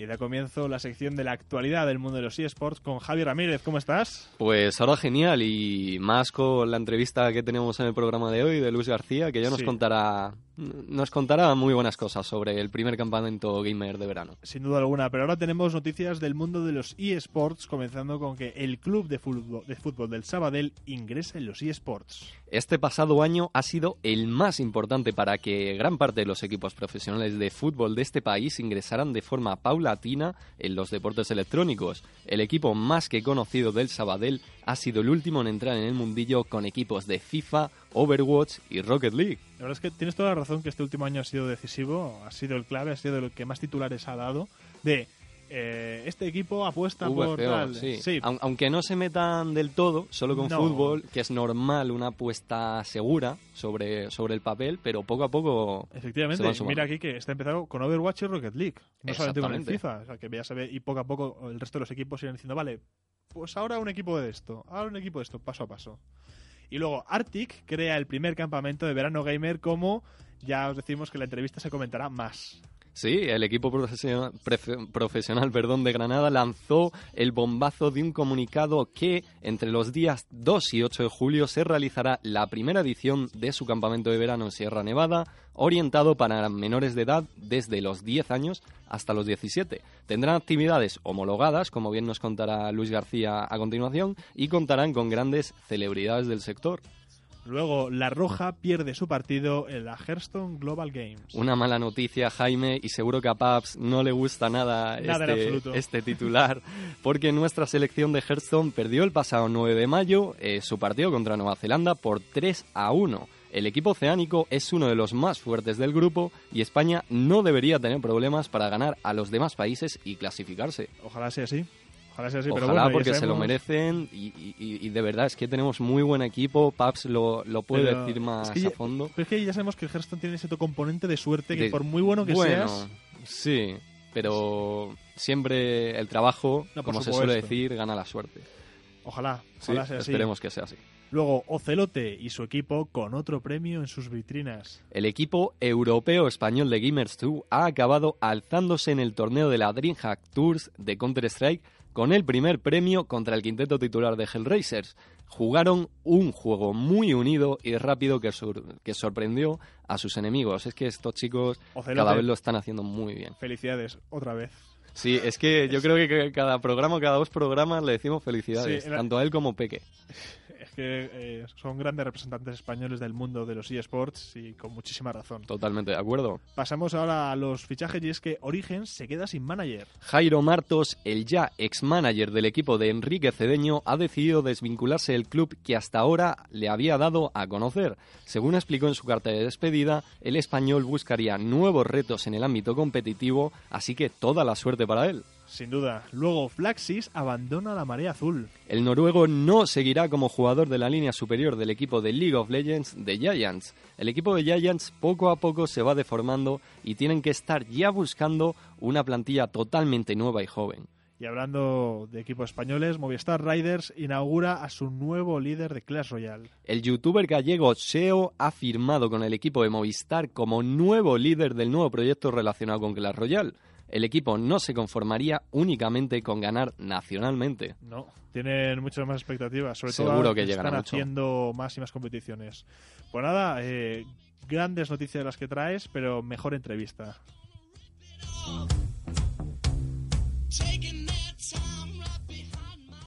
Y da comienzo la sección de la actualidad del mundo de los eSports con Javi Ramírez. ¿Cómo estás? Pues ahora genial y más con la entrevista que tenemos en el programa de hoy de Luis García, que ya nos Sí. contará nos contará muy buenas cosas sobre el primer campamento gamer de verano. Sin duda alguna, pero ahora tenemos noticias del mundo de los eSports, comenzando con que el club de fútbol, de fútbol del Sabadell ingresa en los eSports. Este pasado año ha sido el más importante para que gran parte de los equipos profesionales de fútbol de este país ingresaran de forma paulatina en los deportes electrónicos. El equipo más que conocido del Sabadell ha sido el último en entrar en el mundillo con equipos de FIFA, Overwatch y Rocket League. La verdad es que tienes toda la razón que este último año ha sido decisivo, ha sido el clave, ha sido el que más titulares ha dado de eh, este equipo apuesta por tal. sí. Aun- Aunque no se metan del todo, solo con No. fútbol, que es normal una apuesta segura sobre, sobre el papel, pero poco a poco Efectivamente, mira aquí que está empezado con Overwatch y Rocket League, no solamente con el. FIFA, o sea, que ya se ve y poco a poco el resto de los equipos irán diciendo, vale, pues ahora un equipo de esto, ahora un equipo de esto, paso a paso. Y luego Arctic crea el primer campamento de verano gamer como ya os decimos que la entrevista se comentará más. Sí, el equipo profesional, profesional perdón, de Granada lanzó el bombazo de un comunicado que entre los días 2 y 8 de julio se realizará la primera edición de su campamento de verano en Sierra Nevada, orientado para menores de edad desde los 10 años hasta los 17. Tendrán actividades homologadas, como bien nos contará Luis García a continuación, y contarán con grandes celebridades del sector. Luego La Roja pierde su partido en la Hearthstone Global Games. Una mala noticia, Jaime, y seguro que a Paps no le gusta nada, este, este titular, porque nuestra selección de Hearthstone perdió el pasado 9 de mayo eh, su partido contra Nueva Zelanda por 3 a 1. El equipo oceánico es uno de los más fuertes del grupo y España no debería tener problemas para ganar a los demás países y clasificarse. Ojalá sea así. Ojalá sea así, pero Ojalá bueno, ya porque se lo merecen y, y- y- y de verdad es que tenemos muy buen equipo. Paps lo, lo puede Pero decir más es que ya- a fondo. Pero es que ya sabemos que el Hearthstone tiene ese componente de suerte que De- por muy bueno que bueno, seas, Sí, pero siempre el trabajo, No, como se suele decir, gana la suerte. ojalá, Sí, ojalá sea así. esperemos que sea así. Luego Ocelote y su equipo con otro premio en sus vitrinas. El equipo europeo español de Gamers 2 ha acabado alzándose en el torneo de la DreamHack Tours de Counter-Strike con el primer premio contra el quinteto titular de Hellraisers. Jugaron un juego muy unido y rápido que, sor- que sorprendió a sus enemigos. Es que estos chicos Ocelote, cada vez lo están haciendo muy bien. felicidades, otra vez. Sí, es que yo creo que cada programa, cada dos programas le decimos felicidades, Sí, tanto a él como Peque. Es que eh, son grandes representantes españoles del mundo de los eSports y con muchísima razón. Totalmente de acuerdo. Pasamos ahora a los fichajes y es que Origen se queda sin manager. Jairo Martos, el ya ex-manager del equipo de Enrique Cedeño, ha decidido desvincularse del club que hasta ahora le había dado a conocer. Según explicó en su carta de despedida, el español buscaría nuevos retos en el ámbito competitivo, así que toda la suerte para él. Sin duda. Luego Flaxis abandona la marea azul. El noruego no seguirá como jugador de la línea superior del equipo de League of Legends de Giants. El equipo de Giants poco a poco se va deformando y tienen que estar ya buscando una plantilla totalmente nueva y joven. Y hablando de equipos españoles, Movistar Riders inaugura a su nuevo líder de Clash Royale. El youtuber gallego Seo ha firmado con el equipo de Movistar como nuevo líder del nuevo proyecto relacionado con Clash Royale. El equipo no se conformaría únicamente con ganar nacionalmente. No, tienen muchas más expectativas, sobre Seguro todo que están mucho. haciendo más y más competiciones. Pues nada, eh, grandes noticias las que traes, pero mejor entrevista.